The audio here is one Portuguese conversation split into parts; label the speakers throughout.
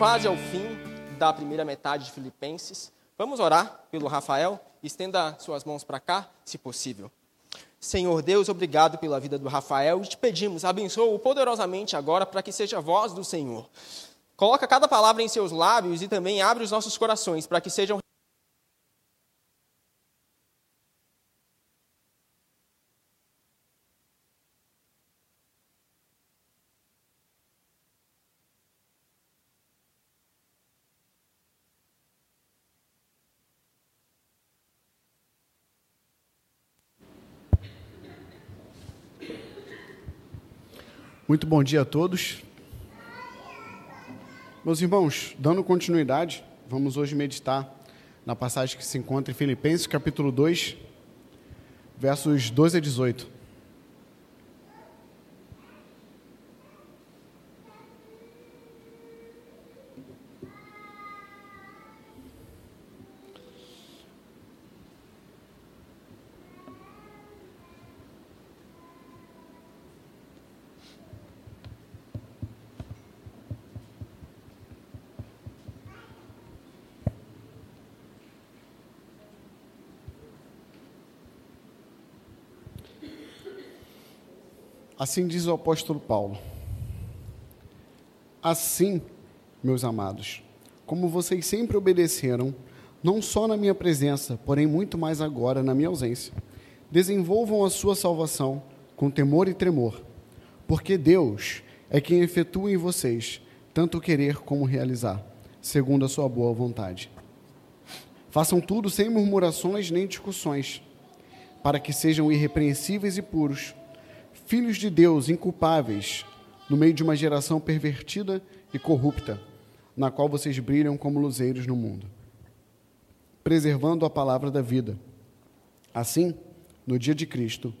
Speaker 1: quase ao fim da primeira metade de Filipenses. Vamos orar pelo Rafael? Estenda suas mãos para cá, se possível. Senhor Deus, obrigado pela vida do Rafael e te pedimos, abençoa-o poderosamente agora para que seja a voz do Senhor. Coloca cada palavra em seus lábios e também abre os nossos corações para que sejam
Speaker 2: Muito bom dia a todos. Meus irmãos, dando continuidade, vamos hoje meditar na passagem que se encontra em Filipenses, capítulo 2, versos 12 a 18. Assim diz o apóstolo Paulo. Assim, meus amados, como vocês sempre obedeceram, não só na minha presença, porém muito mais agora na minha ausência, desenvolvam a sua salvação com temor e tremor, porque Deus é quem efetua em vocês tanto querer como realizar, segundo a sua boa vontade. Façam tudo sem murmurações nem discussões, para que sejam irrepreensíveis e puros filhos de Deus inculpáveis no meio de uma geração pervertida e corrupta, na qual vocês brilham como luzeiros no mundo, preservando a palavra da vida. Assim, no dia de Cristo,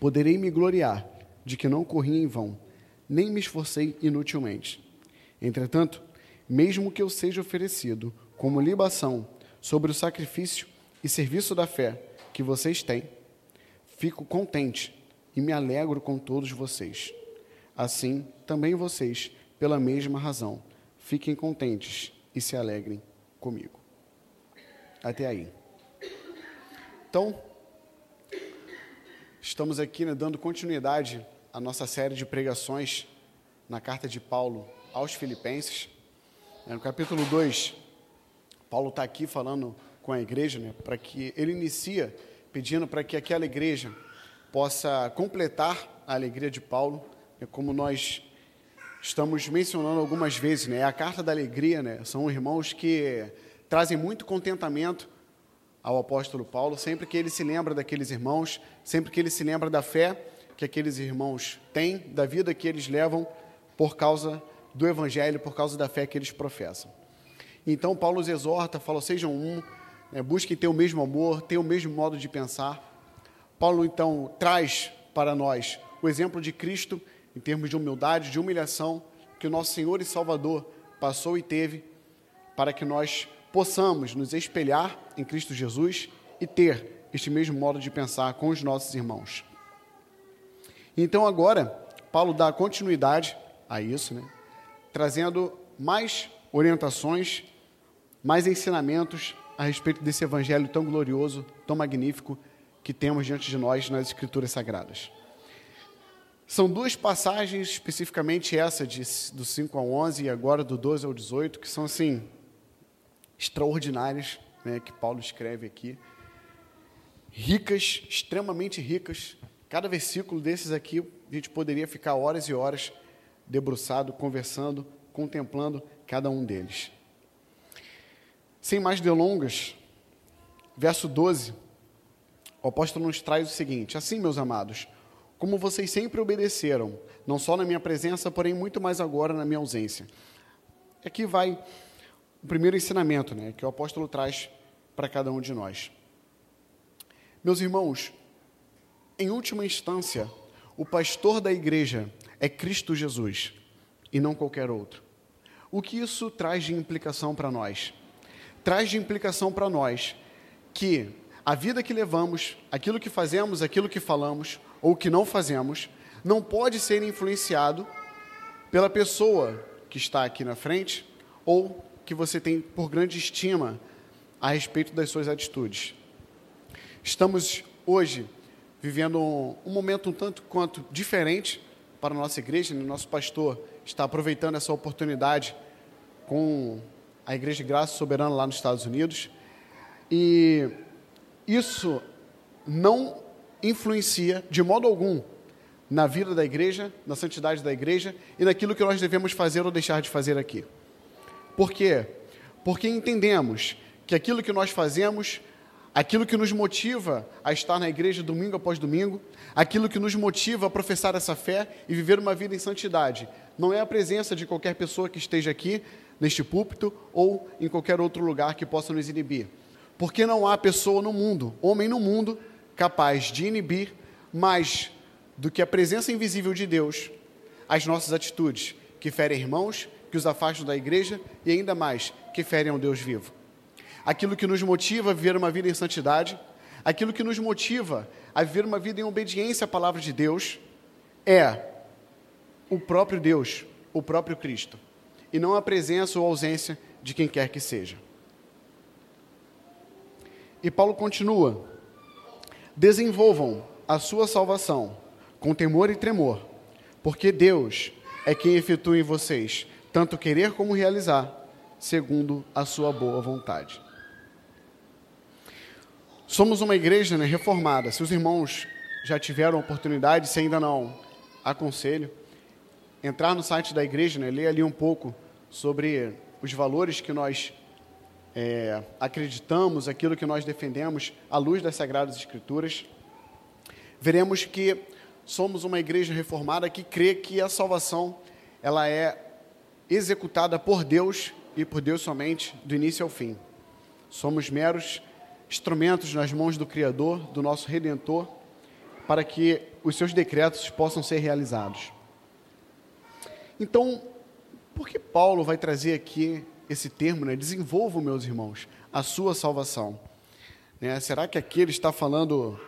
Speaker 2: poderei me gloriar de que não corri em vão, nem me esforcei inutilmente. Entretanto, mesmo que eu seja oferecido como libação sobre o sacrifício e serviço da fé que vocês têm, fico contente e me alegro com todos vocês. Assim, também vocês, pela mesma razão, fiquem contentes e se alegrem comigo. Até aí. Então, estamos aqui né, dando continuidade à nossa série de pregações na carta de Paulo aos Filipenses. É, no capítulo 2, Paulo está aqui falando com a igreja, né, para que ele inicia pedindo para que aquela igreja possa completar a alegria de Paulo, né, como nós estamos mencionando algumas vezes, né? É a carta da alegria, né? São irmãos que trazem muito contentamento ao apóstolo Paulo, sempre que ele se lembra daqueles irmãos, sempre que ele se lembra da fé que aqueles irmãos têm, da vida que eles levam por causa do evangelho, por causa da fé que eles professam. Então Paulo os exorta, fala: sejam um, né, busquem ter o mesmo amor, ter o mesmo modo de pensar. Paulo então traz para nós o exemplo de Cristo em termos de humildade, de humilhação que o nosso Senhor e Salvador passou e teve para que nós possamos nos espelhar em Cristo Jesus e ter este mesmo modo de pensar com os nossos irmãos. Então agora Paulo dá continuidade a isso, né? trazendo mais orientações, mais ensinamentos a respeito desse evangelho tão glorioso, tão magnífico que temos diante de nós nas Escrituras Sagradas. São duas passagens, especificamente essa de, do 5 ao 11 e agora do 12 ao 18, que são, assim, extraordinárias, né, que Paulo escreve aqui. Ricas, extremamente ricas. Cada versículo desses aqui, a gente poderia ficar horas e horas debruçado, conversando, contemplando cada um deles. Sem mais delongas, verso 12 o apóstolo nos traz o seguinte: Assim, meus amados, como vocês sempre obedeceram, não só na minha presença, porém muito mais agora na minha ausência. Aqui vai o primeiro ensinamento né, que o apóstolo traz para cada um de nós. Meus irmãos, em última instância, o pastor da igreja é Cristo Jesus e não qualquer outro. O que isso traz de implicação para nós? Traz de implicação para nós que a vida que levamos, aquilo que fazemos, aquilo que falamos ou que não fazemos, não pode ser influenciado pela pessoa que está aqui na frente ou que você tem por grande estima a respeito das suas atitudes. Estamos hoje vivendo um, um momento um tanto quanto diferente para a nossa igreja, né? nosso pastor está aproveitando essa oportunidade com a Igreja de Graça Soberana lá nos Estados Unidos. E isso não influencia de modo algum na vida da igreja, na santidade da igreja e naquilo que nós devemos fazer ou deixar de fazer aqui. Por quê? Porque entendemos que aquilo que nós fazemos, aquilo que nos motiva a estar na igreja domingo após domingo, aquilo que nos motiva a professar essa fé e viver uma vida em santidade, não é a presença de qualquer pessoa que esteja aqui neste púlpito ou em qualquer outro lugar que possa nos inibir. Porque não há pessoa no mundo, homem no mundo, capaz de inibir mais do que a presença invisível de Deus as nossas atitudes, que ferem irmãos, que os afastam da igreja e ainda mais, que ferem ao Deus vivo. Aquilo que nos motiva a viver uma vida em santidade, aquilo que nos motiva a viver uma vida em obediência à palavra de Deus, é o próprio Deus, o próprio Cristo, e não a presença ou ausência de quem quer que seja. E Paulo continua: desenvolvam a sua salvação com temor e tremor, porque Deus é quem efetua em vocês tanto querer como realizar, segundo a sua boa vontade. Somos uma igreja né, reformada. Se os irmãos já tiveram oportunidade, se ainda não, aconselho entrar no site da igreja, né, ler ali um pouco sobre os valores que nós é, acreditamos, aquilo que nós defendemos à luz das Sagradas Escrituras, veremos que somos uma igreja reformada que crê que a salvação ela é executada por Deus e por Deus somente, do início ao fim. Somos meros instrumentos nas mãos do Criador, do nosso Redentor, para que os seus decretos possam ser realizados. Então, por que Paulo vai trazer aqui esse termo, né? Desenvolvam, meus irmãos, a sua salvação. Né? Será que aqui ele está falando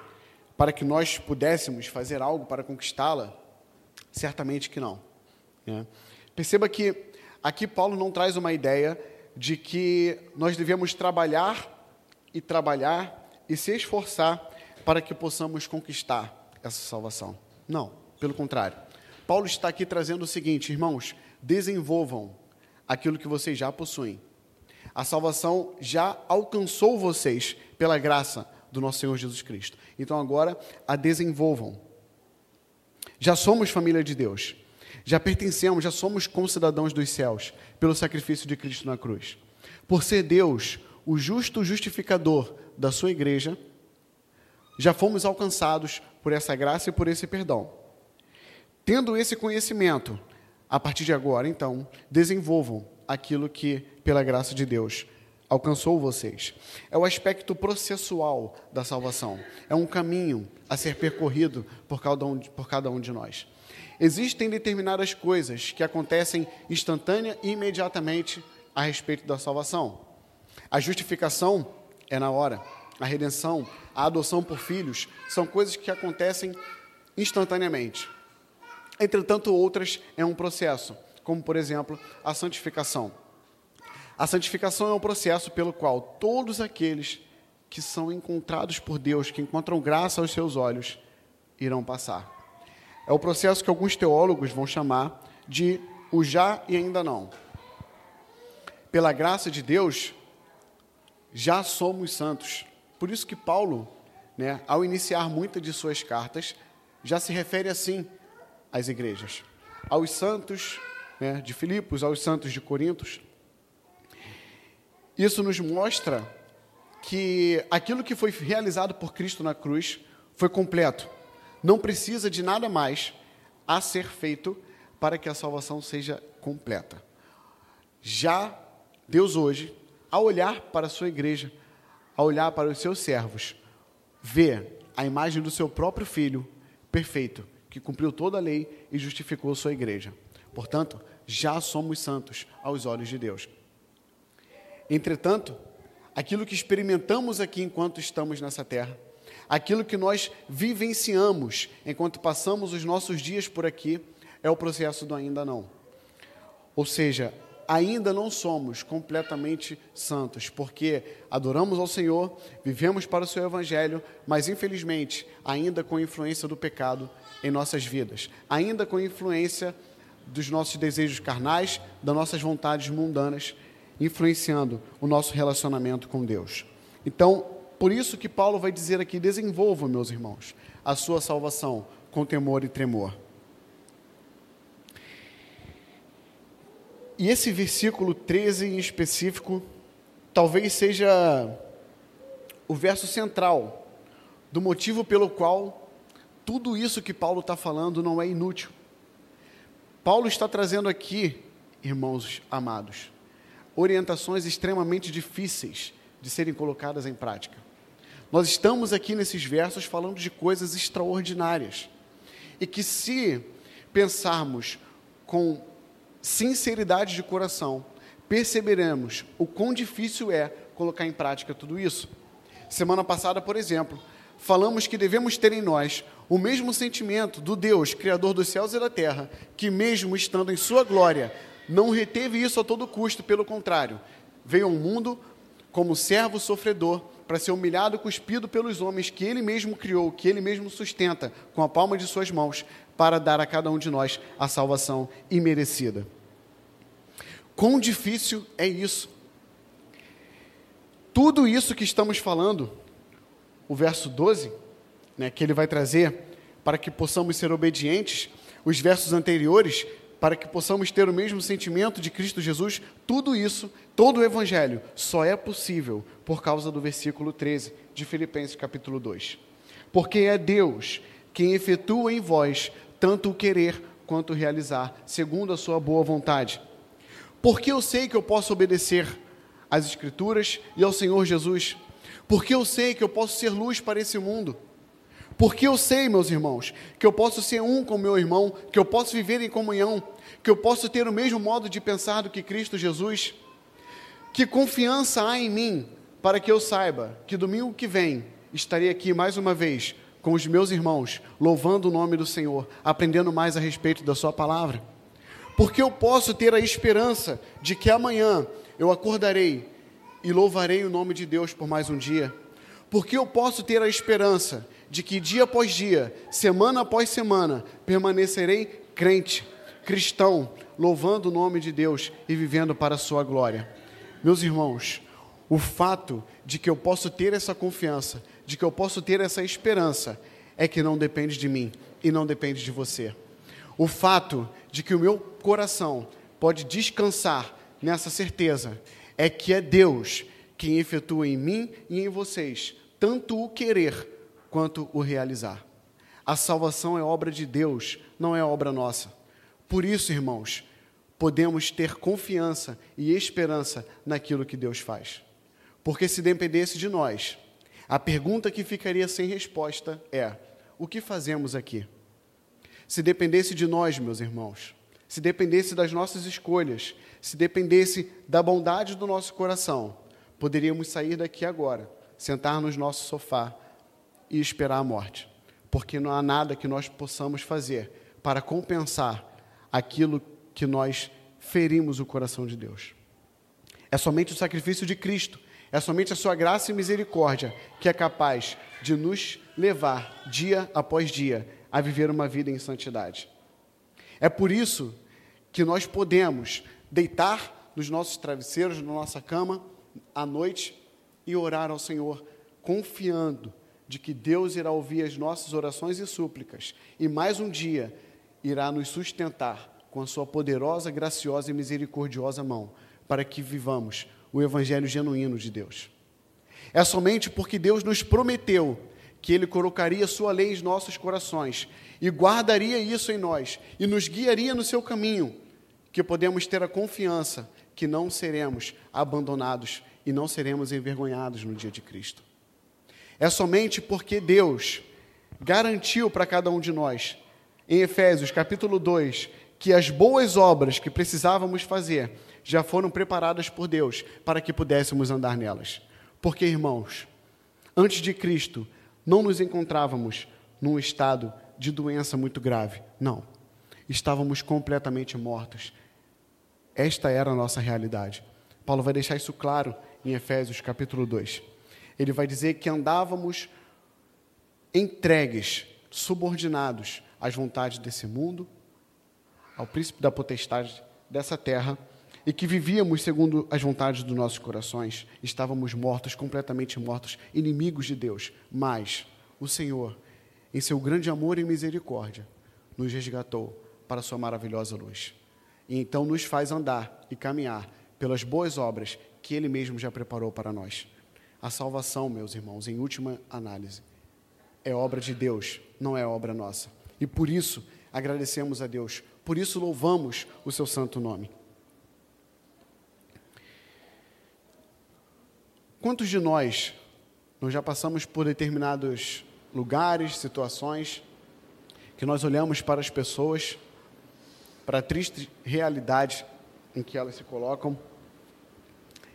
Speaker 2: para que nós pudéssemos fazer algo para conquistá-la? Certamente que não. Né? Perceba que aqui Paulo não traz uma ideia de que nós devemos trabalhar e trabalhar e se esforçar para que possamos conquistar essa salvação. Não, pelo contrário. Paulo está aqui trazendo o seguinte, irmãos, desenvolvam aquilo que vocês já possuem. A salvação já alcançou vocês pela graça do nosso Senhor Jesus Cristo. Então agora a desenvolvam. Já somos família de Deus. Já pertencemos, já somos concidadãos dos céus pelo sacrifício de Cristo na cruz. Por ser Deus o justo justificador da sua igreja, já fomos alcançados por essa graça e por esse perdão. Tendo esse conhecimento, a partir de agora, então, desenvolvam aquilo que, pela graça de Deus, alcançou vocês. É o aspecto processual da salvação. É um caminho a ser percorrido por cada um, por cada um de nós. Existem determinadas coisas que acontecem instantânea e imediatamente a respeito da salvação. A justificação é na hora. A redenção, a adoção por filhos, são coisas que acontecem instantaneamente. Entretanto, outras é um processo, como por exemplo a santificação. A santificação é um processo pelo qual todos aqueles que são encontrados por Deus, que encontram graça aos seus olhos, irão passar. É o processo que alguns teólogos vão chamar de o já e ainda não. Pela graça de Deus, já somos santos. Por isso que Paulo, né, ao iniciar muitas de suas cartas, já se refere assim às igrejas, aos santos né, de Filipos, aos santos de Corintos. Isso nos mostra que aquilo que foi realizado por Cristo na cruz foi completo. Não precisa de nada mais a ser feito para que a salvação seja completa. Já Deus hoje, ao olhar para a sua igreja, ao olhar para os seus servos, vê a imagem do seu próprio filho perfeito, que cumpriu toda a lei e justificou a sua igreja. Portanto, já somos santos aos olhos de Deus. Entretanto, aquilo que experimentamos aqui enquanto estamos nessa terra, aquilo que nós vivenciamos enquanto passamos os nossos dias por aqui, é o processo do ainda não. Ou seja, ainda não somos completamente santos, porque adoramos ao Senhor, vivemos para o seu evangelho, mas infelizmente ainda com influência do pecado em nossas vidas, ainda com influência dos nossos desejos carnais, das nossas vontades mundanas, influenciando o nosso relacionamento com Deus. Então, por isso que Paulo vai dizer aqui: desenvolva, meus irmãos, a sua salvação com temor e tremor. E esse versículo 13 em específico, talvez seja o verso central do motivo pelo qual tudo isso que Paulo está falando não é inútil. Paulo está trazendo aqui, irmãos amados, orientações extremamente difíceis de serem colocadas em prática. Nós estamos aqui nesses versos falando de coisas extraordinárias e que, se pensarmos com sinceridade de coração, perceberemos o quão difícil é colocar em prática tudo isso. Semana passada, por exemplo, falamos que devemos ter em nós o mesmo sentimento do Deus, Criador dos céus e da terra, que, mesmo estando em Sua glória, não reteve isso a todo custo, pelo contrário, veio ao mundo como servo sofredor para ser humilhado e cuspido pelos homens que ele mesmo criou, que ele mesmo sustenta com a palma de suas mãos, para dar a cada um de nós a salvação imerecida. Quão difícil é isso? Tudo isso que estamos falando, o verso 12, né, que ele vai trazer para que possamos ser obedientes, os versos anteriores, para que possamos ter o mesmo sentimento de Cristo Jesus, tudo isso, todo o Evangelho, só é possível por causa do versículo 13 de Filipenses capítulo 2. Porque é Deus quem efetua em vós tanto o querer quanto o realizar, segundo a sua boa vontade. Porque eu sei que eu posso obedecer às Escrituras e ao Senhor Jesus. Porque eu sei que eu posso ser luz para esse mundo. Porque eu sei, meus irmãos, que eu posso ser um com meu irmão, que eu posso viver em comunhão, que eu posso ter o mesmo modo de pensar do que Cristo Jesus. Que confiança há em mim para que eu saiba que domingo que vem estarei aqui mais uma vez com os meus irmãos, louvando o nome do Senhor, aprendendo mais a respeito da Sua palavra. Porque eu posso ter a esperança de que amanhã eu acordarei e louvarei o nome de Deus por mais um dia. Porque eu posso ter a esperança de que dia após dia, semana após semana, permanecerei crente, cristão, louvando o nome de Deus e vivendo para a Sua glória. Meus irmãos, o fato de que eu posso ter essa confiança de que eu posso ter essa esperança é que não depende de mim e não depende de você. O fato de que o meu coração pode descansar nessa certeza é que é Deus quem efetua em mim e em vocês tanto o querer quanto o realizar. A salvação é obra de Deus, não é obra nossa. Por isso, irmãos, podemos ter confiança e esperança naquilo que Deus faz. Porque se dependesse de nós, a pergunta que ficaria sem resposta é: o que fazemos aqui? Se dependesse de nós, meus irmãos, se dependesse das nossas escolhas, se dependesse da bondade do nosso coração, poderíamos sair daqui agora, sentar no nosso sofá e esperar a morte, porque não há nada que nós possamos fazer para compensar aquilo que nós ferimos o coração de Deus. É somente o sacrifício de Cristo é somente a sua graça e misericórdia que é capaz de nos levar, dia após dia, a viver uma vida em santidade. É por isso que nós podemos deitar nos nossos travesseiros, na nossa cama, à noite e orar ao Senhor, confiando de que Deus irá ouvir as nossas orações e súplicas e mais um dia irá nos sustentar com a sua poderosa, graciosa e misericordiosa mão, para que vivamos o evangelho genuíno de Deus. É somente porque Deus nos prometeu que Ele colocaria Sua lei em nossos corações e guardaria isso em nós e nos guiaria no seu caminho, que podemos ter a confiança que não seremos abandonados e não seremos envergonhados no dia de Cristo. É somente porque Deus garantiu para cada um de nós, em Efésios capítulo 2, que as boas obras que precisávamos fazer já foram preparadas por Deus para que pudéssemos andar nelas. Porque, irmãos, antes de Cristo, não nos encontrávamos num estado de doença muito grave. Não. Estávamos completamente mortos. esta era a nossa realidade. Paulo vai deixar isso claro em Efésios capítulo 2. Ele vai dizer que andávamos entregues, subordinados às vontades desse mundo, ao príncipe da potestade dessa terra, e que vivíamos segundo as vontades dos nossos corações, estávamos mortos, completamente mortos, inimigos de Deus. Mas o Senhor, em seu grande amor e misericórdia, nos resgatou para sua maravilhosa luz. E então nos faz andar e caminhar pelas boas obras que Ele mesmo já preparou para nós. A salvação, meus irmãos, em última análise, é obra de Deus, não é obra nossa. E por isso agradecemos a Deus, por isso louvamos o seu santo nome. Quantos de nós nós já passamos por determinados lugares, situações, que nós olhamos para as pessoas, para a triste realidade em que elas se colocam,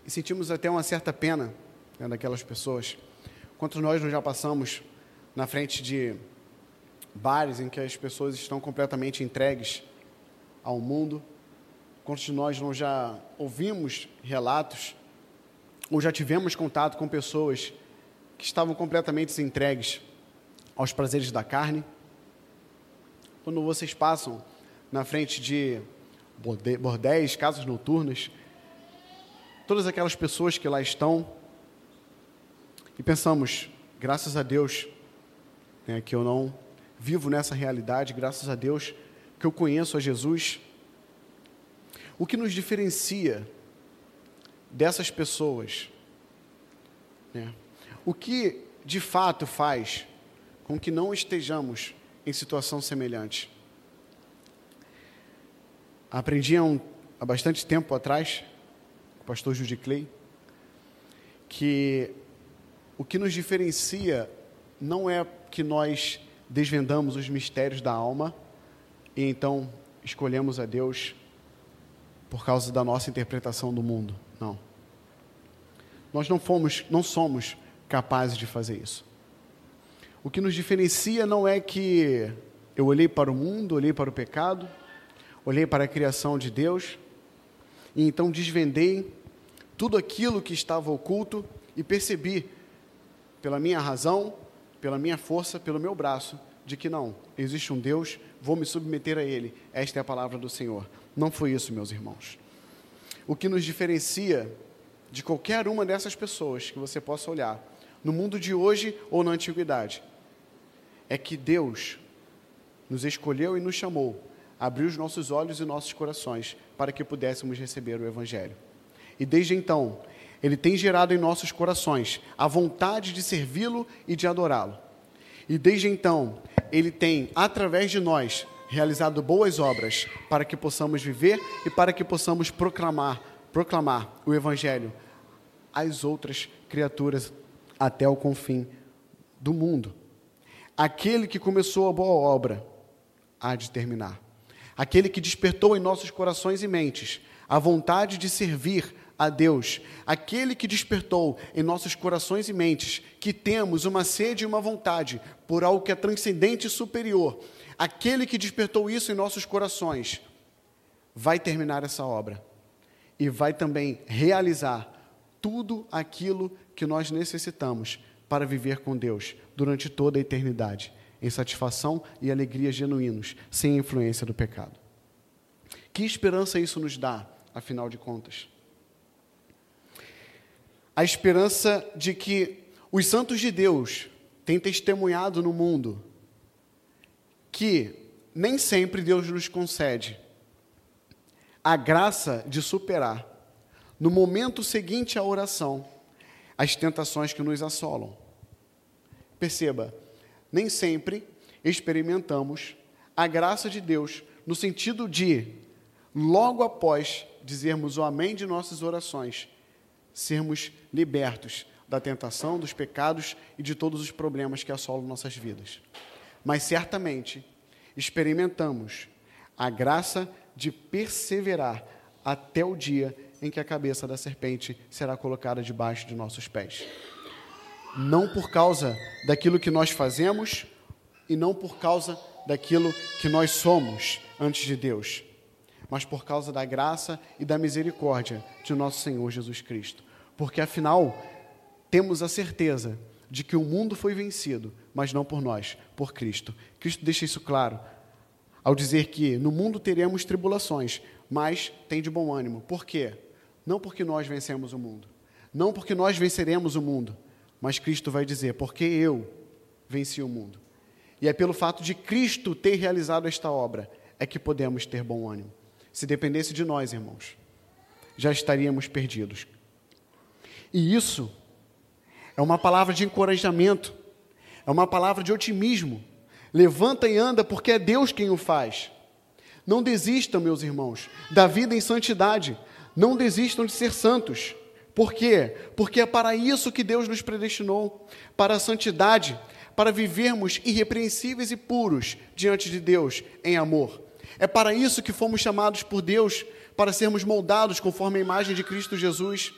Speaker 2: e sentimos até uma certa pena né, daquelas pessoas. Quantos nós não já passamos na frente de bares em que as pessoas estão completamente entregues ao mundo? Quantos de nós não já ouvimos relatos ou já tivemos contato com pessoas que estavam completamente entregues aos prazeres da carne. Quando vocês passam na frente de bordéis, casas noturnas, todas aquelas pessoas que lá estão, e pensamos, graças a Deus, né, que eu não vivo nessa realidade, graças a Deus que eu conheço a Jesus. O que nos diferencia dessas pessoas. Né? O que de fato faz com que não estejamos em situação semelhante? Aprendi há, um, há bastante tempo atrás, com o pastor Judy Clay, que o que nos diferencia não é que nós desvendamos os mistérios da alma e então escolhemos a Deus por causa da nossa interpretação do mundo. Não. Nós não fomos, não somos capazes de fazer isso. O que nos diferencia não é que eu olhei para o mundo, olhei para o pecado, olhei para a criação de Deus e então desvendei tudo aquilo que estava oculto e percebi pela minha razão, pela minha força, pelo meu braço, de que não, existe um Deus, vou me submeter a Ele. Esta é a palavra do Senhor. Não foi isso, meus irmãos. O que nos diferencia de qualquer uma dessas pessoas que você possa olhar, no mundo de hoje ou na antiguidade, é que Deus nos escolheu e nos chamou, abriu os nossos olhos e nossos corações para que pudéssemos receber o Evangelho. E desde então, Ele tem gerado em nossos corações a vontade de servi-lo e de adorá-lo. E desde então, Ele tem, através de nós, realizado boas obras para que possamos viver e para que possamos proclamar, proclamar o Evangelho as outras criaturas até o confim do mundo. Aquele que começou a boa obra há de terminar. Aquele que despertou em nossos corações e mentes a vontade de servir a Deus. Aquele que despertou em nossos corações e mentes que temos uma sede e uma vontade por algo que é transcendente e superior. Aquele que despertou isso em nossos corações vai terminar essa obra e vai também realizar tudo aquilo que nós necessitamos para viver com Deus durante toda a eternidade, em satisfação e alegria genuínos, sem influência do pecado. Que esperança isso nos dá, afinal de contas? A esperança de que os santos de Deus têm testemunhado no mundo que nem sempre Deus nos concede a graça de superar no momento seguinte à oração, as tentações que nos assolam. Perceba, nem sempre experimentamos a graça de Deus no sentido de, logo após dizermos o amém de nossas orações, sermos libertos da tentação, dos pecados e de todos os problemas que assolam nossas vidas. Mas certamente experimentamos a graça de perseverar até o dia em que a cabeça da serpente será colocada debaixo de nossos pés. Não por causa daquilo que nós fazemos e não por causa daquilo que nós somos antes de Deus, mas por causa da graça e da misericórdia de nosso Senhor Jesus Cristo. Porque afinal, temos a certeza de que o mundo foi vencido, mas não por nós, por Cristo. Cristo deixa isso claro ao dizer que no mundo teremos tribulações, mas tem de bom ânimo. Por quê? Não porque nós vencemos o mundo, não porque nós venceremos o mundo, mas Cristo vai dizer: porque eu venci o mundo. E é pelo fato de Cristo ter realizado esta obra é que podemos ter bom ânimo. Se dependesse de nós, irmãos, já estaríamos perdidos. E isso é uma palavra de encorajamento, é uma palavra de otimismo. Levanta e anda, porque é Deus quem o faz. Não desistam, meus irmãos, da vida em santidade. Não desistam de ser santos. Por quê? Porque é para isso que Deus nos predestinou para a santidade, para vivermos irrepreensíveis e puros diante de Deus em amor. É para isso que fomos chamados por Deus, para sermos moldados conforme a imagem de Cristo Jesus.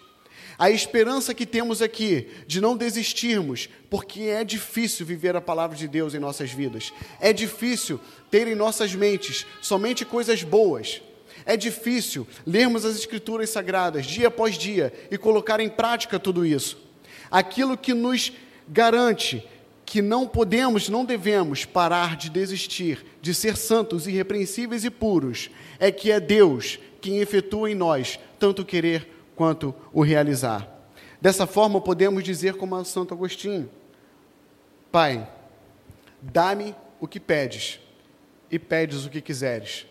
Speaker 2: A esperança que temos aqui de não desistirmos, porque é difícil viver a palavra de Deus em nossas vidas. É difícil ter em nossas mentes somente coisas boas. É difícil lermos as Escrituras Sagradas dia após dia e colocar em prática tudo isso. Aquilo que nos garante que não podemos, não devemos parar de desistir, de ser santos, irrepreensíveis e puros, é que é Deus quem efetua em nós tanto querer quanto o realizar. Dessa forma, podemos dizer como Santo Agostinho: Pai, dá-me o que pedes, e pedes o que quiseres.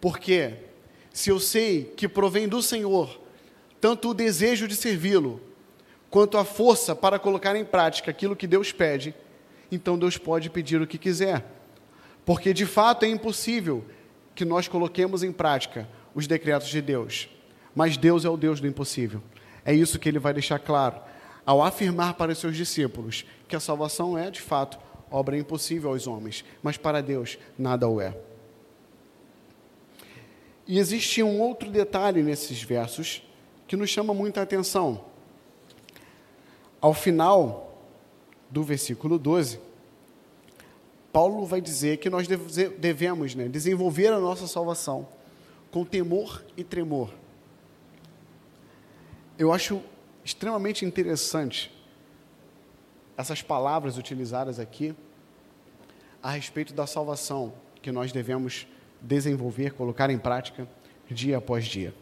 Speaker 2: Porque, se eu sei que provém do Senhor tanto o desejo de servi-lo, quanto a força para colocar em prática aquilo que Deus pede, então Deus pode pedir o que quiser. Porque de fato é impossível que nós coloquemos em prática os decretos de Deus. Mas Deus é o Deus do impossível. É isso que ele vai deixar claro ao afirmar para os seus discípulos que a salvação é, de fato, obra impossível aos homens, mas para Deus nada o é. E existe um outro detalhe nesses versos que nos chama muita atenção. Ao final, do versículo 12, Paulo vai dizer que nós devemos né, desenvolver a nossa salvação com temor e tremor. Eu acho extremamente interessante essas palavras utilizadas aqui a respeito da salvação que nós devemos desenvolver, colocar em prática dia após dia.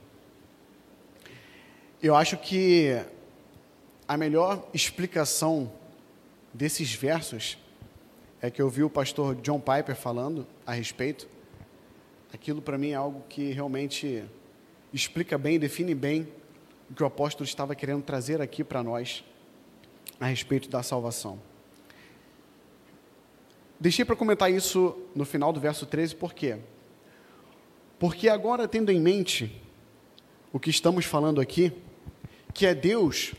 Speaker 2: Eu acho que a melhor explicação desses versos é que eu vi o pastor John Piper falando a respeito. Aquilo para mim é algo que realmente explica bem, define bem o que o apóstolo estava querendo trazer aqui para nós a respeito da salvação. Deixei para comentar isso no final do verso 13, por quê? Porque agora, tendo em mente o que estamos falando aqui, que é Deus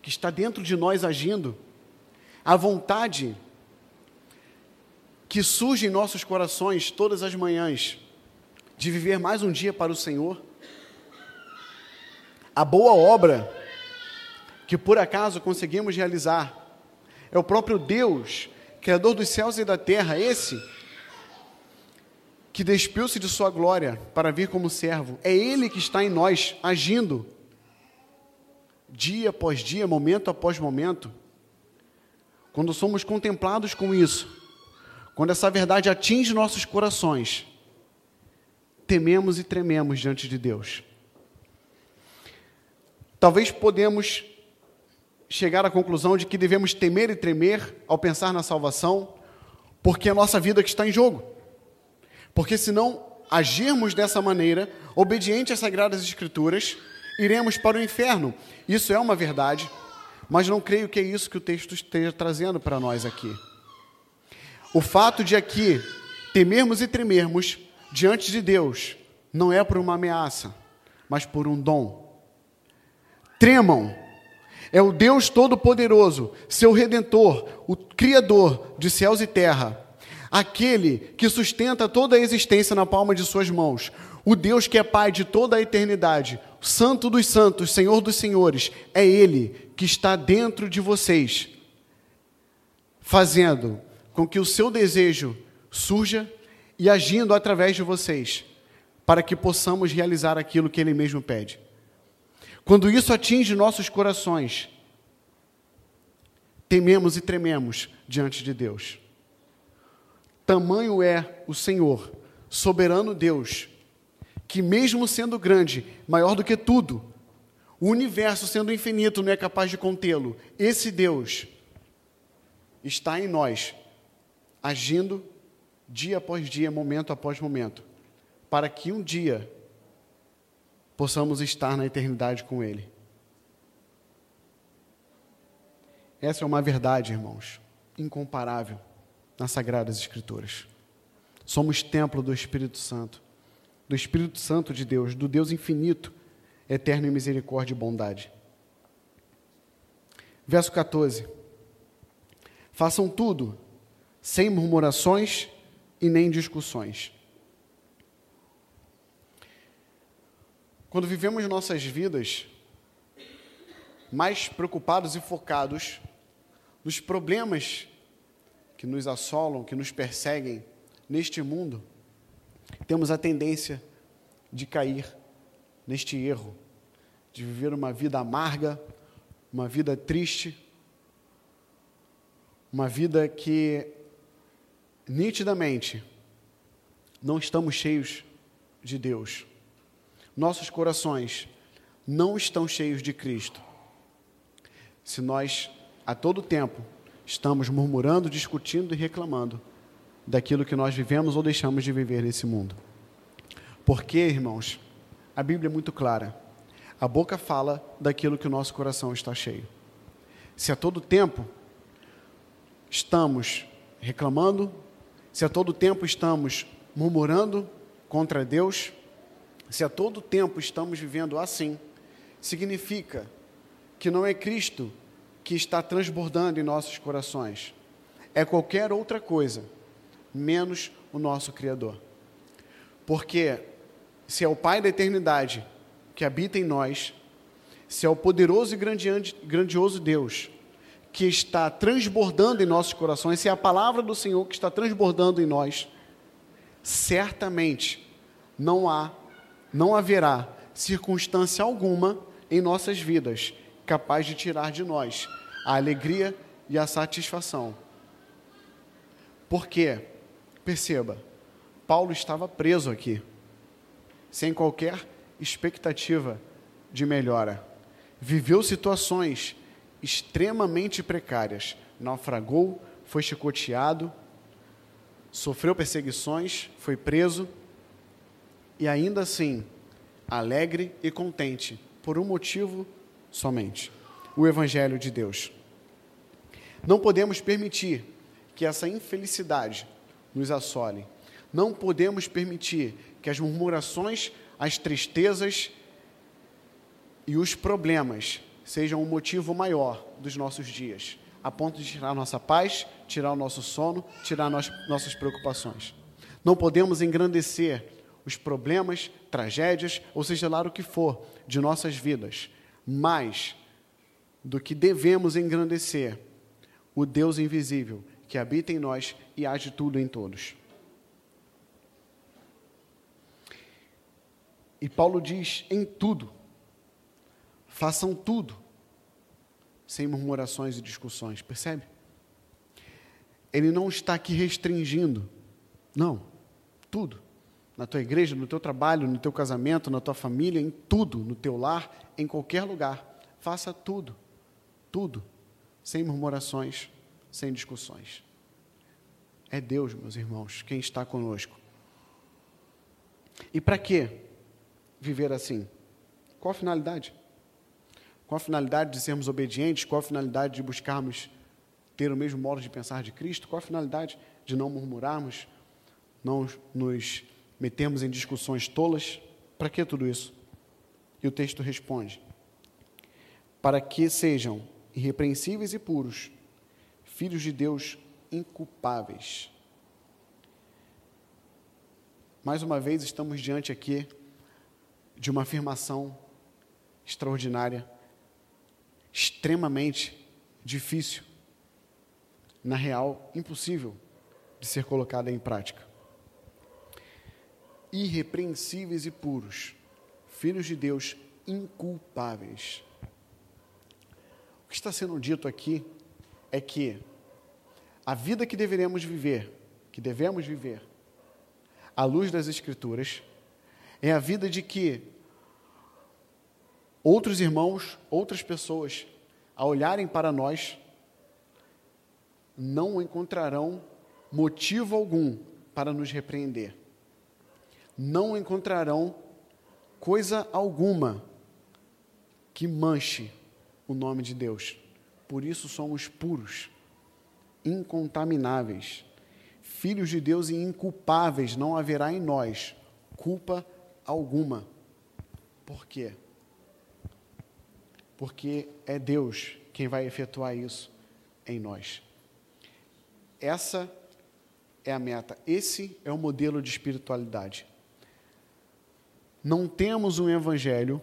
Speaker 2: que está dentro de nós agindo, a vontade que surge em nossos corações todas as manhãs de viver mais um dia para o Senhor, a boa obra que por acaso conseguimos realizar, é o próprio Deus, Criador dos céus e da terra, esse que despiu-se de sua glória para vir como servo, é Ele que está em nós, agindo, dia após dia, momento após momento, quando somos contemplados com isso, quando essa verdade atinge nossos corações, tememos e trememos diante de Deus. Talvez podemos chegar à conclusão de que devemos temer e tremer ao pensar na salvação, porque é a nossa vida que está em jogo. Porque se não agirmos dessa maneira, obediente às sagradas escrituras, iremos para o inferno. Isso é uma verdade, mas não creio que é isso que o texto esteja trazendo para nós aqui. O fato de aqui temermos e tremermos diante de Deus não é por uma ameaça, mas por um dom. Tremam. É o Deus Todo-Poderoso, seu Redentor, o Criador de céus e terra, aquele que sustenta toda a existência na palma de suas mãos, o Deus que é Pai de toda a eternidade, Santo dos Santos, Senhor dos Senhores, é Ele que está dentro de vocês, fazendo com que o seu desejo surja e agindo através de vocês, para que possamos realizar aquilo que Ele mesmo pede. Quando isso atinge nossos corações, tememos e trememos diante de Deus. Tamanho é o Senhor, soberano Deus, que, mesmo sendo grande, maior do que tudo, o universo sendo infinito não é capaz de contê-lo. Esse Deus está em nós, agindo dia após dia, momento após momento, para que um dia possamos estar na eternidade com Ele. Essa é uma verdade, irmãos, incomparável nas Sagradas Escrituras. Somos templo do Espírito Santo, do Espírito Santo de Deus, do Deus infinito, eterno em misericórdia e bondade. Verso 14: Façam tudo sem murmurações e nem discussões. Quando vivemos nossas vidas mais preocupados e focados nos problemas que nos assolam, que nos perseguem neste mundo, temos a tendência de cair neste erro, de viver uma vida amarga, uma vida triste, uma vida que nitidamente não estamos cheios de Deus. Nossos corações não estão cheios de Cristo. Se nós a todo tempo estamos murmurando, discutindo e reclamando daquilo que nós vivemos ou deixamos de viver nesse mundo. Porque, irmãos, a Bíblia é muito clara. A boca fala daquilo que o nosso coração está cheio. Se a todo tempo estamos reclamando, se a todo tempo estamos murmurando contra Deus, se a todo tempo estamos vivendo assim, significa que não é Cristo que está transbordando em nossos corações, é qualquer outra coisa, menos o nosso Criador. Porque se é o Pai da eternidade que habita em nós, se é o poderoso e grandioso Deus que está transbordando em nossos corações, se é a palavra do Senhor que está transbordando em nós, certamente não há, não haverá circunstância alguma em nossas vidas capaz de tirar de nós a alegria e a satisfação. Porque, perceba, Paulo estava preso aqui, sem qualquer expectativa de melhora. Viveu situações extremamente precárias. Naufragou, foi chicoteado, sofreu perseguições, foi preso e ainda assim, alegre e contente, por um motivo somente: o Evangelho de Deus. Não podemos permitir que essa infelicidade nos assole. Não podemos permitir que as murmurações, as tristezas e os problemas sejam um motivo maior dos nossos dias, a ponto de tirar nossa paz, tirar o nosso sono, tirar nossas preocupações. Não podemos engrandecer os problemas, tragédias, ou seja lá o que for, de nossas vidas, mais do que devemos engrandecer o Deus invisível que habita em nós e age tudo em todos. E Paulo diz: em tudo, façam tudo, sem murmurações e discussões, percebe? Ele não está aqui restringindo, não, tudo. Na tua igreja, no teu trabalho, no teu casamento, na tua família, em tudo, no teu lar, em qualquer lugar. Faça tudo, tudo, sem murmurações, sem discussões. É Deus, meus irmãos, quem está conosco. E para que viver assim? Qual a finalidade? Qual a finalidade de sermos obedientes? Qual a finalidade de buscarmos ter o mesmo modo de pensar de Cristo? Qual a finalidade de não murmurarmos, não nos metermos em discussões tolas? Para que tudo isso? E o texto responde: para que sejam irrepreensíveis e puros, filhos de Deus inculpáveis. Mais uma vez, estamos diante aqui de uma afirmação extraordinária extremamente difícil, na real, impossível de ser colocada em prática. Irrepreensíveis e puros, filhos de Deus inculpáveis. O que está sendo dito aqui é que a vida que deveremos viver, que devemos viver, à luz das Escrituras, é a vida de que outros irmãos, outras pessoas, a olharem para nós, não encontrarão motivo algum para nos repreender. Não encontrarão coisa alguma que manche o nome de Deus. Por isso somos puros, incontamináveis, filhos de Deus e inculpáveis, não haverá em nós culpa alguma. Por quê? Porque é Deus quem vai efetuar isso em nós. Essa é a meta, esse é o modelo de espiritualidade. Não temos um evangelho,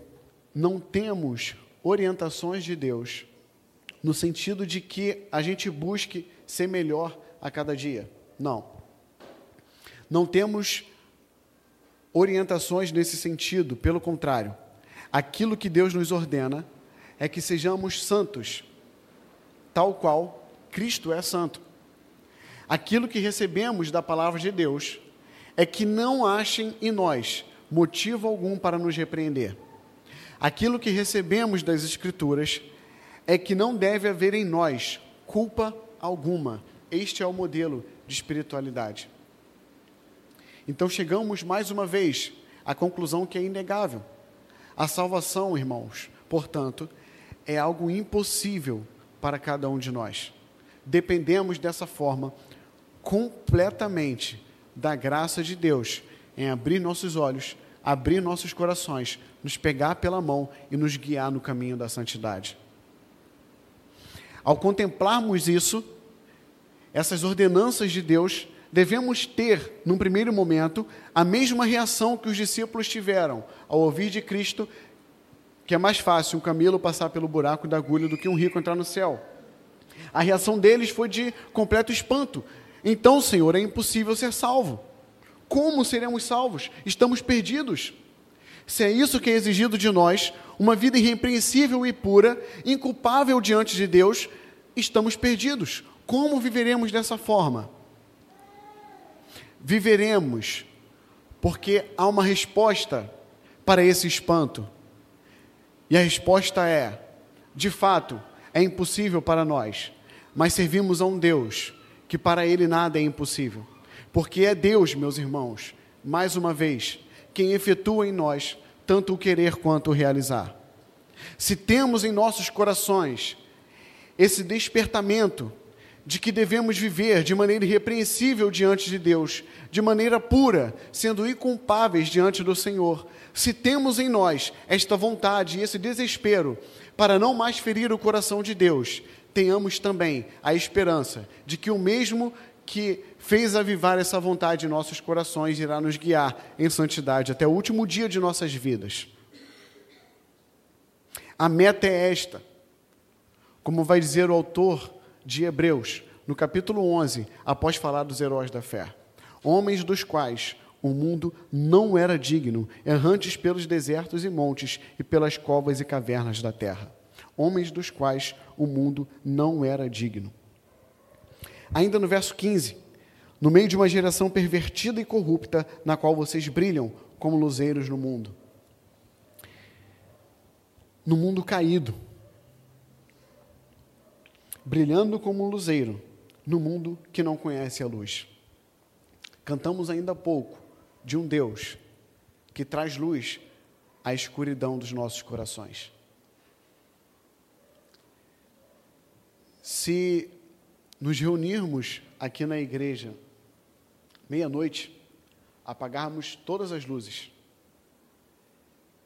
Speaker 2: não temos orientações de Deus, no sentido de que a gente busque ser melhor a cada dia. Não. Não temos orientações nesse sentido, pelo contrário. Aquilo que Deus nos ordena é que sejamos santos, tal qual Cristo é santo. Aquilo que recebemos da palavra de Deus é que não achem em nós motivo algum para nos repreender. Aquilo que recebemos das Escrituras é que não deve haver em nós culpa alguma. Este é o modelo de espiritualidade. Então chegamos mais uma vez à conclusão que é inegável. A salvação, irmãos, portanto, é algo impossível para cada um de nós. Dependemos dessa forma completamente da graça de Deus em abrir nossos olhos, abrir nossos corações, nos pegar pela mão e nos guiar no caminho da santidade. Ao contemplarmos isso, essas ordenanças de Deus, devemos ter, num primeiro momento, a mesma reação que os discípulos tiveram ao ouvir de Cristo que é mais fácil um camelo passar pelo buraco da agulha do que um rico entrar no céu. A reação deles foi de completo espanto. Então, Senhor, é impossível ser salvo. Como seremos salvos? Estamos perdidos. Se é isso que é exigido de nós, uma vida irrepreensível e pura, inculpável diante de Deus, estamos perdidos. Como viveremos dessa forma? Viveremos porque há uma resposta para esse espanto. E a resposta é: de fato, é impossível para nós, mas servimos a um Deus que para ele nada é impossível. Porque é Deus, meus irmãos, mais uma vez, quem efetua em nós tanto o querer quanto o realizar. Se temos em nossos corações esse despertamento de que devemos viver de maneira irrepreensível diante de Deus, de maneira pura, sendo inculpáveis diante do Senhor, se temos em nós esta vontade e esse desespero para não mais ferir o coração de Deus, tenhamos também a esperança de que o mesmo que fez avivar essa vontade em nossos corações irá nos guiar em santidade até o último dia de nossas vidas. A meta é esta. Como vai dizer o autor de Hebreus, no capítulo 11, após falar dos heróis da fé. Homens dos quais o mundo não era digno, errantes pelos desertos e montes e pelas covas e cavernas da terra. Homens dos quais o mundo não era digno. Ainda no verso 15, no meio de uma geração pervertida e corrupta, na qual vocês brilham como luzeiros no mundo. No mundo caído, brilhando como um luzeiro no mundo que não conhece a luz. Cantamos ainda há pouco de um Deus que traz luz à escuridão dos nossos corações. Se nos reunirmos aqui na igreja, meia-noite, apagarmos todas as luzes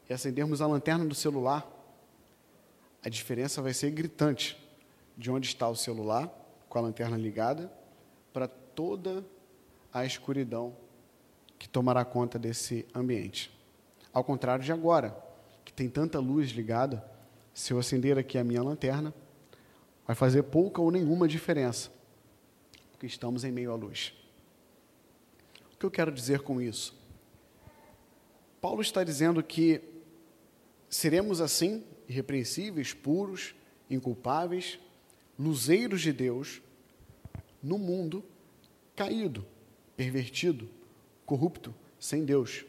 Speaker 2: e acendermos a lanterna do celular, a diferença vai ser gritante de onde está o celular, com a lanterna ligada, para toda a escuridão que tomará conta desse ambiente. Ao contrário de agora, que tem tanta luz ligada, se eu acender aqui a minha lanterna, vai fazer pouca ou nenhuma diferença, porque estamos em meio à luz. O que eu quero dizer com isso? Paulo está dizendo que seremos assim, irrepreensíveis, puros, inculpáveis, luzeiros de Deus, no mundo caído, pervertido, corrupto, sem Deus,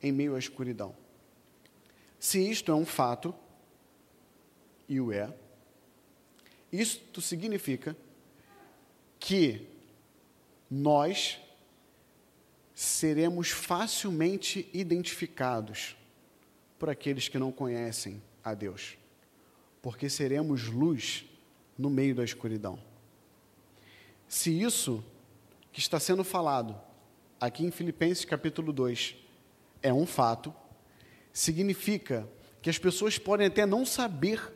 Speaker 2: em meio à escuridão. Se isto é um fato, e o é, isto significa que nós seremos facilmente identificados por aqueles que não conhecem a Deus, porque seremos luz no meio da escuridão. Se isso que está sendo falado aqui em Filipenses capítulo 2 é um fato, significa que as pessoas podem até não saber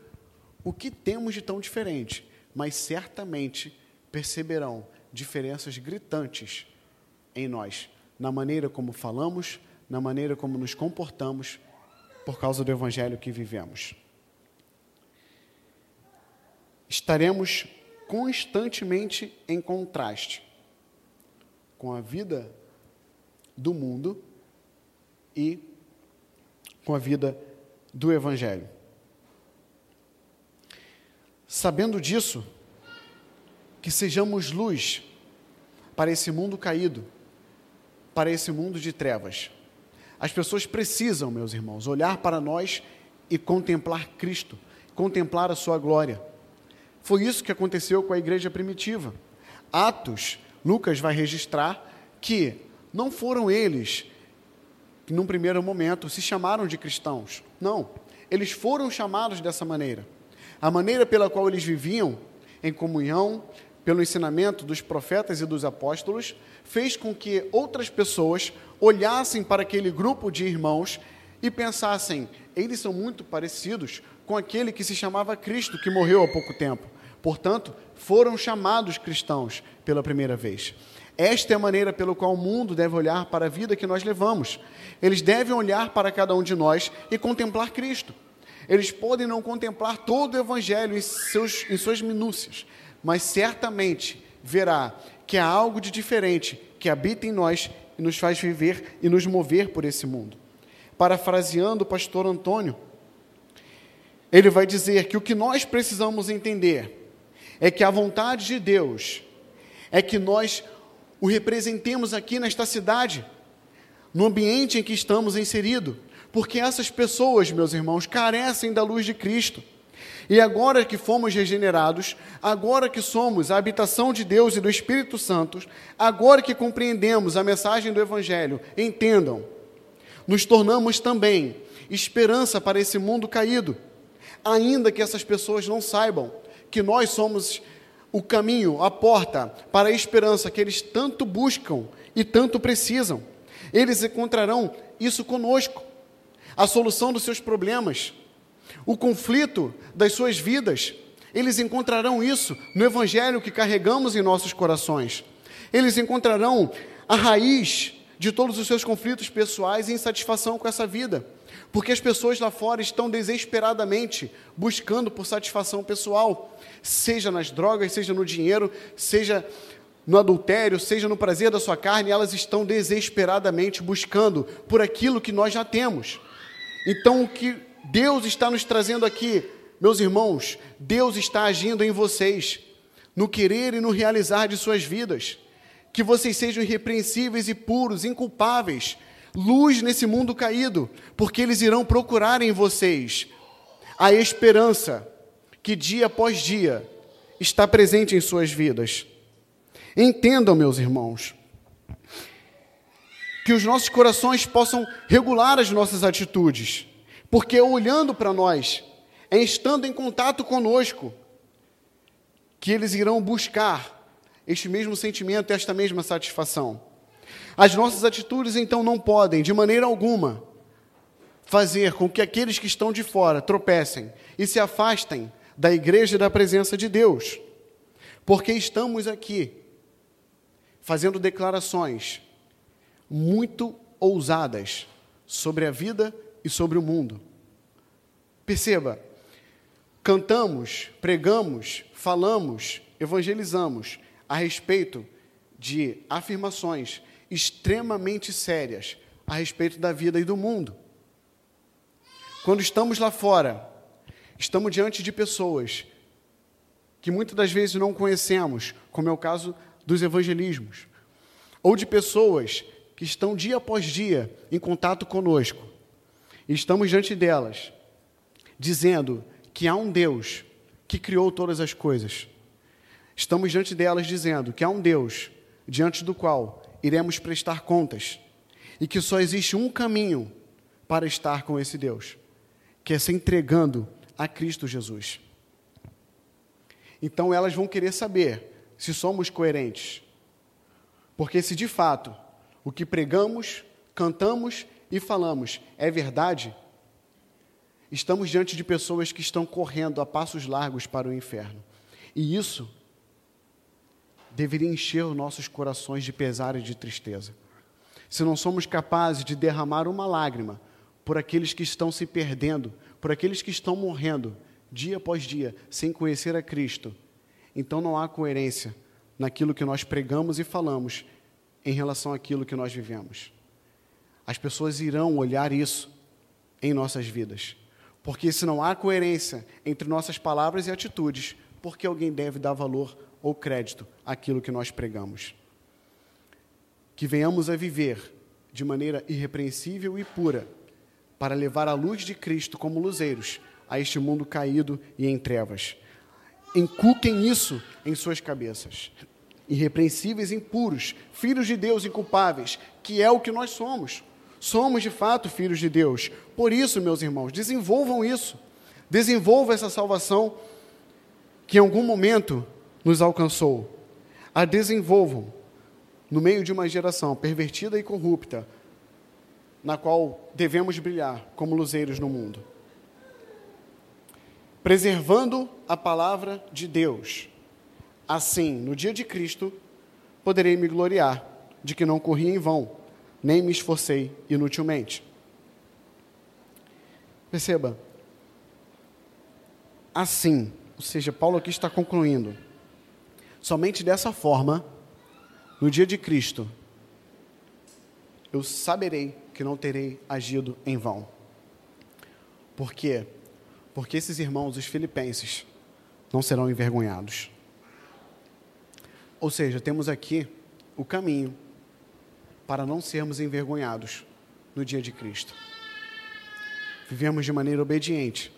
Speaker 2: o que temos de tão diferente, mas certamente perceberão diferenças gritantes em nós, na maneira como falamos, na maneira como nos comportamos, por causa do evangelho que vivemos. Estaremos constantemente em contraste com a vida do mundo e com a vida do evangelho. Sabendo disso, que sejamos luz para esse mundo caído, para esse mundo de trevas. As pessoas precisam, meus irmãos, olhar para nós e contemplar Cristo, contemplar a sua glória. Foi isso que aconteceu com a igreja primitiva. Atos, Lucas vai registrar que não foram eles que, num primeiro momento, se chamaram de cristãos. Não, eles foram chamados dessa maneira. A maneira pela qual eles viviam em comunhão, pelo ensinamento dos profetas e dos apóstolos, fez com que outras pessoas olhassem para aquele grupo de irmãos e pensassem: eles são muito parecidos com aquele que se chamava Cristo, que morreu há pouco tempo. Portanto, foram chamados cristãos pela primeira vez. Esta é a maneira pela qual o mundo deve olhar para a vida que nós levamos. Eles devem olhar para cada um de nós e contemplar Cristo. Eles podem não contemplar todo o Evangelho em, seus, em suas minúcias, mas certamente verá que há algo de diferente que habita em nós e nos faz viver e nos mover por esse mundo. Parafraseando o pastor Antônio, ele vai dizer que o que nós precisamos entender é que a vontade de Deus é que nós o representemos aqui nesta cidade, no ambiente em que estamos inseridos porque essas pessoas, meus irmãos, carecem da luz de Cristo. E agora que fomos regenerados, agora que somos a habitação de Deus e do Espírito Santo, agora que compreendemos a mensagem do Evangelho, entendam, nos tornamos também esperança para esse mundo caído, ainda que essas pessoas não saibam que nós somos o caminho, a porta para a esperança que eles tanto buscam e tanto precisam. Eles encontrarão isso conosco a solução dos seus problemas, o conflito das suas vidas. Eles encontrarão isso no Evangelho que carregamos em nossos corações. Eles encontrarão a raiz de todos os seus conflitos pessoais e insatisfação com essa vida. Porque as pessoas lá fora estão desesperadamente buscando por satisfação pessoal, seja nas drogas, seja no dinheiro, seja no adultério, seja no prazer da sua carne, elas estão desesperadamente buscando por aquilo que nós já temos. Então, o que Deus está nos trazendo aqui, meus irmãos, Deus está agindo em vocês, no querer e no realizar de suas vidas. Que vocês sejam irrepreensíveis e puros, inculpáveis, luz nesse mundo caído, porque eles irão procurar em vocês a esperança que dia após dia está presente em suas vidas. Entendam, meus irmãos, que os nossos corações possam regular as nossas atitudes, porque olhando para nós, é estando em contato conosco, que eles irão buscar este mesmo sentimento, esta mesma satisfação. As nossas atitudes, então, não podem, de maneira alguma, fazer com que aqueles que estão de fora tropecem e se afastem da igreja e da presença de Deus, porque estamos aqui fazendo declarações muito ousadas sobre a vida e sobre o mundo. Perceba, cantamos, pregamos, falamos, evangelizamos a respeito de afirmações extremamente sérias a respeito da vida e do mundo. Quando estamos lá fora, estamos diante de pessoas que muitas das vezes não conhecemos, como é o caso dos evangelismos, ou de pessoas que estão dia após dia em contato conosco. E estamos diante delas, dizendo que há um Deus que criou todas as coisas. Estamos diante delas dizendo que há um Deus diante do qual iremos prestar contas e que só existe um caminho para estar com esse Deus, que é se entregando a Cristo Jesus. Então elas vão querer saber se somos coerentes. Porque se de fato o que pregamos, cantamos e falamos é verdade, estamos diante de pessoas que estão correndo a passos largos para o inferno. E isso deveria encher os nossos corações de pesar e de tristeza. Se não somos capazes de derramar uma lágrima por aqueles que estão se perdendo, por aqueles que estão morrendo dia após dia sem conhecer a Cristo, então não há coerência naquilo que nós pregamos e falamos em relação àquilo que nós vivemos. As pessoas irão olhar isso em nossas vidas. Porque se não há coerência entre nossas palavras e atitudes, por que alguém deve dar valor ou crédito àquilo que nós pregamos? Que venhamos a viver de maneira irrepreensível e pura, para levar a luz de Cristo como luzeiros a este mundo caído e em trevas. Inculquem isso em suas cabeças. Irrepreensíveis impuros, filhos de Deus inculpáveis, que é o que nós somos. Somos de fato filhos de Deus. Por isso, meus irmãos, desenvolvam isso. Desenvolvam essa salvação que em algum momento nos alcançou. A desenvolvam no meio de uma geração pervertida e corrupta, na qual devemos brilhar como luzeiros no mundo. Preservando a palavra de Deus. Assim, no dia de Cristo, poderei me gloriar de que não corri em vão nem me esforcei inutilmente. Perceba, assim, ou seja, Paulo aqui está concluindo, somente dessa forma, no dia de Cristo, eu saberei que não terei agido em vão. Por quê? Porque esses irmãos, os filipenses, não serão envergonhados. Ou seja, temos aqui o caminho para não sermos envergonhados no dia de Cristo. Vivemos de maneira obediente,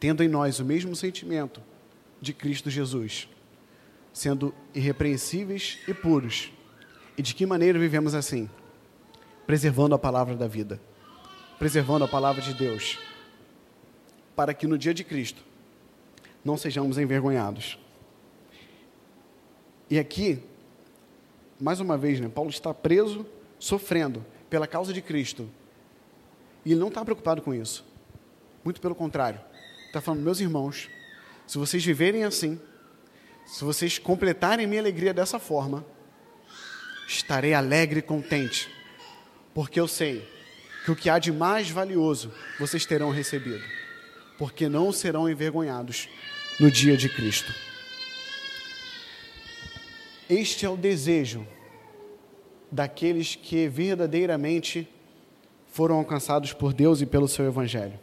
Speaker 2: tendo em nós o mesmo sentimento de Cristo Jesus, sendo irrepreensíveis e puros. E de que maneira vivemos assim? Preservando a palavra da vida, preservando a palavra de Deus, para que no dia de Cristo não sejamos envergonhados. E aqui mais uma vez, né, Paulo está preso, sofrendo pela causa de Cristo. E ele não está preocupado com isso. Muito pelo contrário. Está falando, meus irmãos, se vocês viverem assim, se vocês completarem minha alegria dessa forma, estarei alegre e contente, porque eu sei que o que há de mais valioso vocês terão recebido, porque não serão envergonhados no dia de Cristo. Este é o desejo daqueles que verdadeiramente foram alcançados por Deus e pelo seu Evangelho.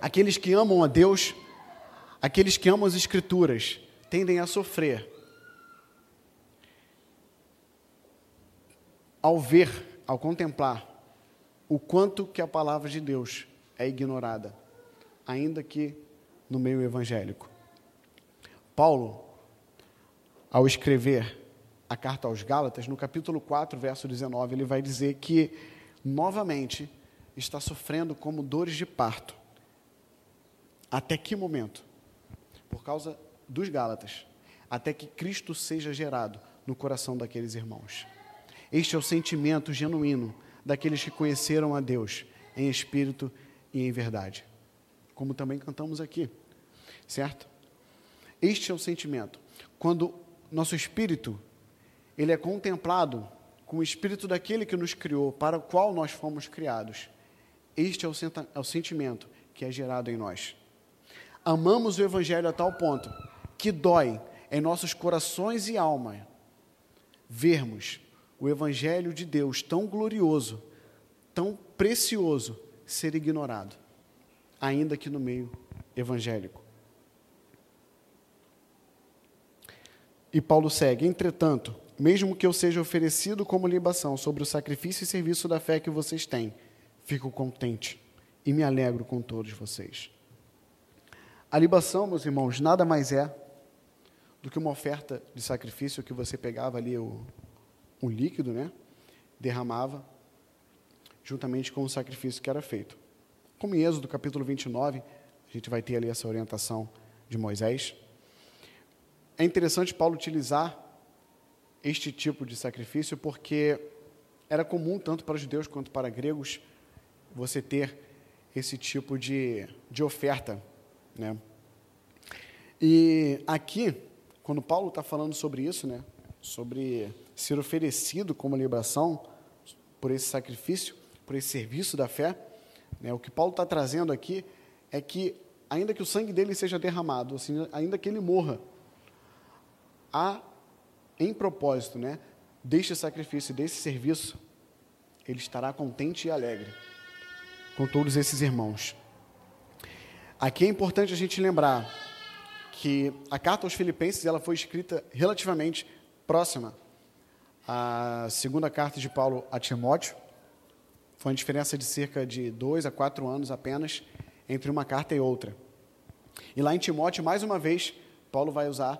Speaker 2: Aqueles que amam a Deus, aqueles que amam as Escrituras, tendem a sofrer ao ver, ao contemplar o quanto que a palavra de Deus é ignorada, ainda que no meio evangélico. Paulo ao escrever a carta aos Gálatas, no capítulo 4, verso 19, ele vai dizer que novamente está sofrendo como dores de parto. Até que momento? Por causa dos Gálatas, até que Cristo seja gerado no coração daqueles irmãos. Este é o sentimento genuíno daqueles que conheceram a Deus em espírito e em verdade. Como também cantamos aqui, certo? Este é o sentimento. Quando nosso espírito, ele é contemplado com o espírito daquele que nos criou, para o qual nós fomos criados. Este é o, é o sentimento que é gerado em nós. Amamos o Evangelho a tal ponto que dói em nossos corações e alma vermos o Evangelho de Deus tão glorioso tão precioso ser ignorado, ainda que no meio evangélico. E Paulo segue: Entretanto, mesmo que eu seja oferecido como libação sobre o sacrifício e serviço da fé que vocês têm, fico contente e me alegro com todos vocês. A libação, meus irmãos, nada mais é do que uma oferta de sacrifício que você pegava ali o, um líquido, né? Derramava, juntamente com o sacrifício que era feito. Como em Êxodo capítulo 29, a gente vai ter ali essa orientação de Moisés. É interessante Paulo utilizar este tipo de sacrifício porque era comum, tanto para judeus quanto para gregos, você ter esse tipo de, de oferta. Né? E aqui, quando Paulo está falando sobre isso, né, sobre ser oferecido como libação por esse sacrifício, por esse serviço da fé, né, o que Paulo está trazendo aqui é que, ainda que o sangue dele seja derramado, assim, ainda que ele morra, há, em propósito, né, deste sacrifício, desse serviço, ele estará contente e alegre com todos esses irmãos. Aqui é importante a gente lembrar que a carta aos Filipenses ela foi escrita relativamente próxima à segunda carta de Paulo a Timóteo. Foi uma diferença de cerca de dois a quatro anos apenas entre uma carta e outra. E lá em Timóteo, mais uma vez, Paulo vai usar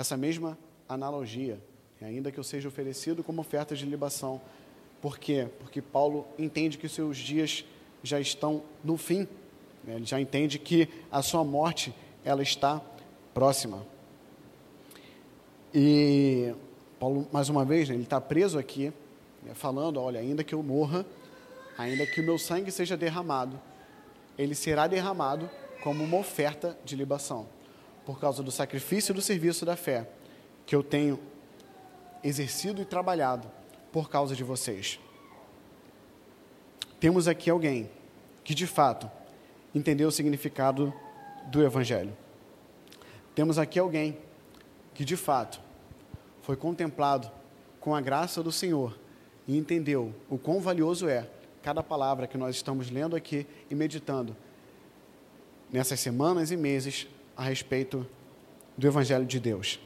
Speaker 2: essa mesma analogia, ainda que eu seja oferecido como oferta de libação. Por quê? Porque Paulo entende que os seus dias já estão no fim. Né? Ele já entende que a sua morte ela está próxima. E Paulo, mais uma vez, né, ele está preso aqui, né, falando: olha, ainda que eu morra, ainda que o meu sangue seja derramado, ele será derramado como uma oferta de libação, por causa do sacrifício e do serviço da fé que eu tenho exercido e trabalhado por causa de vocês. Temos aqui alguém que de fato entendeu o significado do Evangelho. Temos aqui alguém que de fato foi contemplado com a graça do Senhor e entendeu o quão valioso é cada palavra que nós estamos lendo aqui e meditando nessas semanas e meses a respeito do Evangelho de Deus.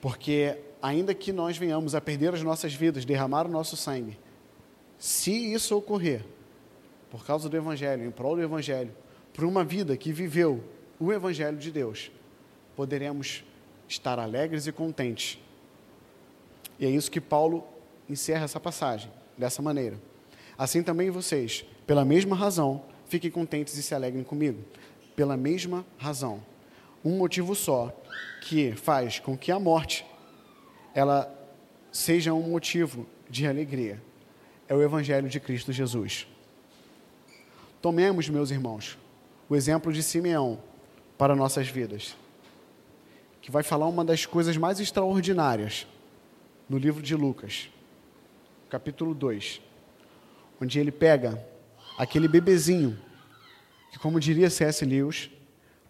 Speaker 2: Porque, ainda que nós venhamos a perder as nossas vidas, derramar o nosso sangue, se isso ocorrer, por causa do Evangelho, em prol do Evangelho, por uma vida que viveu o Evangelho de Deus, poderemos estar alegres e contentes. E é isso que Paulo encerra essa passagem, dessa maneira. Assim também vocês, pela mesma razão, fiquem contentes e se alegrem comigo. Pela mesma razão. Um motivo só, que faz com que a morte ela seja um motivo de alegria. É o evangelho de Cristo Jesus. Tomemos, meus irmãos, o exemplo de Simeão para nossas vidas, que vai falar uma das coisas mais extraordinárias no livro de Lucas, capítulo 2, onde ele pega aquele bebezinho, que, como diria C.S. Lewis,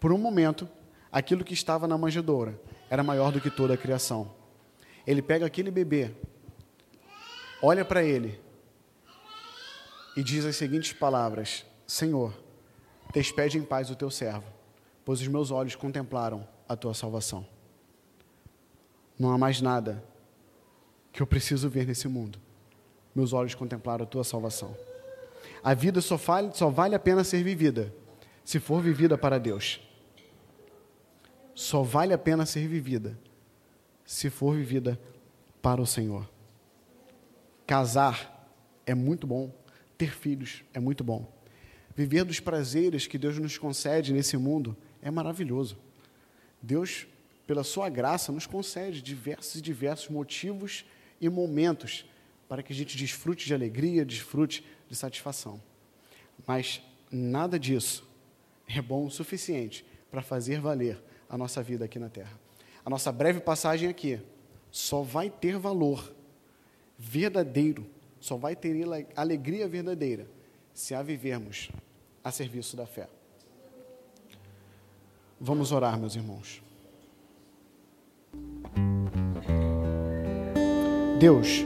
Speaker 2: por um momento aquilo que estava na manjedoura era maior do que toda a criação. Ele pega aquele bebê, olha para ele e diz as seguintes palavras: Senhor, despede em paz o teu servo, pois os meus olhos contemplaram a tua salvação. Não há mais nada que eu preciso ver nesse mundo. Meus olhos contemplaram a tua salvação. A vida só vale, só vale a pena ser vivida se for vivida para Deus só vale a pena ser vivida se for vivida para o Senhor. Casar é muito bom, ter filhos é muito bom. Viver dos prazeres que Deus nos concede nesse mundo é maravilhoso. Deus, pela sua graça, nos concede diversos e diversos motivos e momentos para que a gente desfrute de alegria, desfrute de satisfação. Mas nada disso é bom o suficiente para fazer valer a nossa vida aqui na terra. A nossa breve passagem aqui só vai ter valor verdadeiro, só vai ter alegria verdadeira se a vivermos a serviço da fé. Vamos orar, meus irmãos. Deus,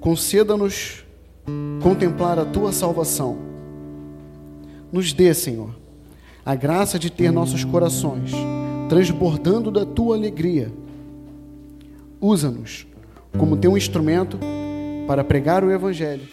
Speaker 2: conceda-nos contemplar a tua salvação. Nos dê, Senhor, a graça de ter nossos corações transbordando da tua alegria. Usa-nos como teu instrumento para pregar o Evangelho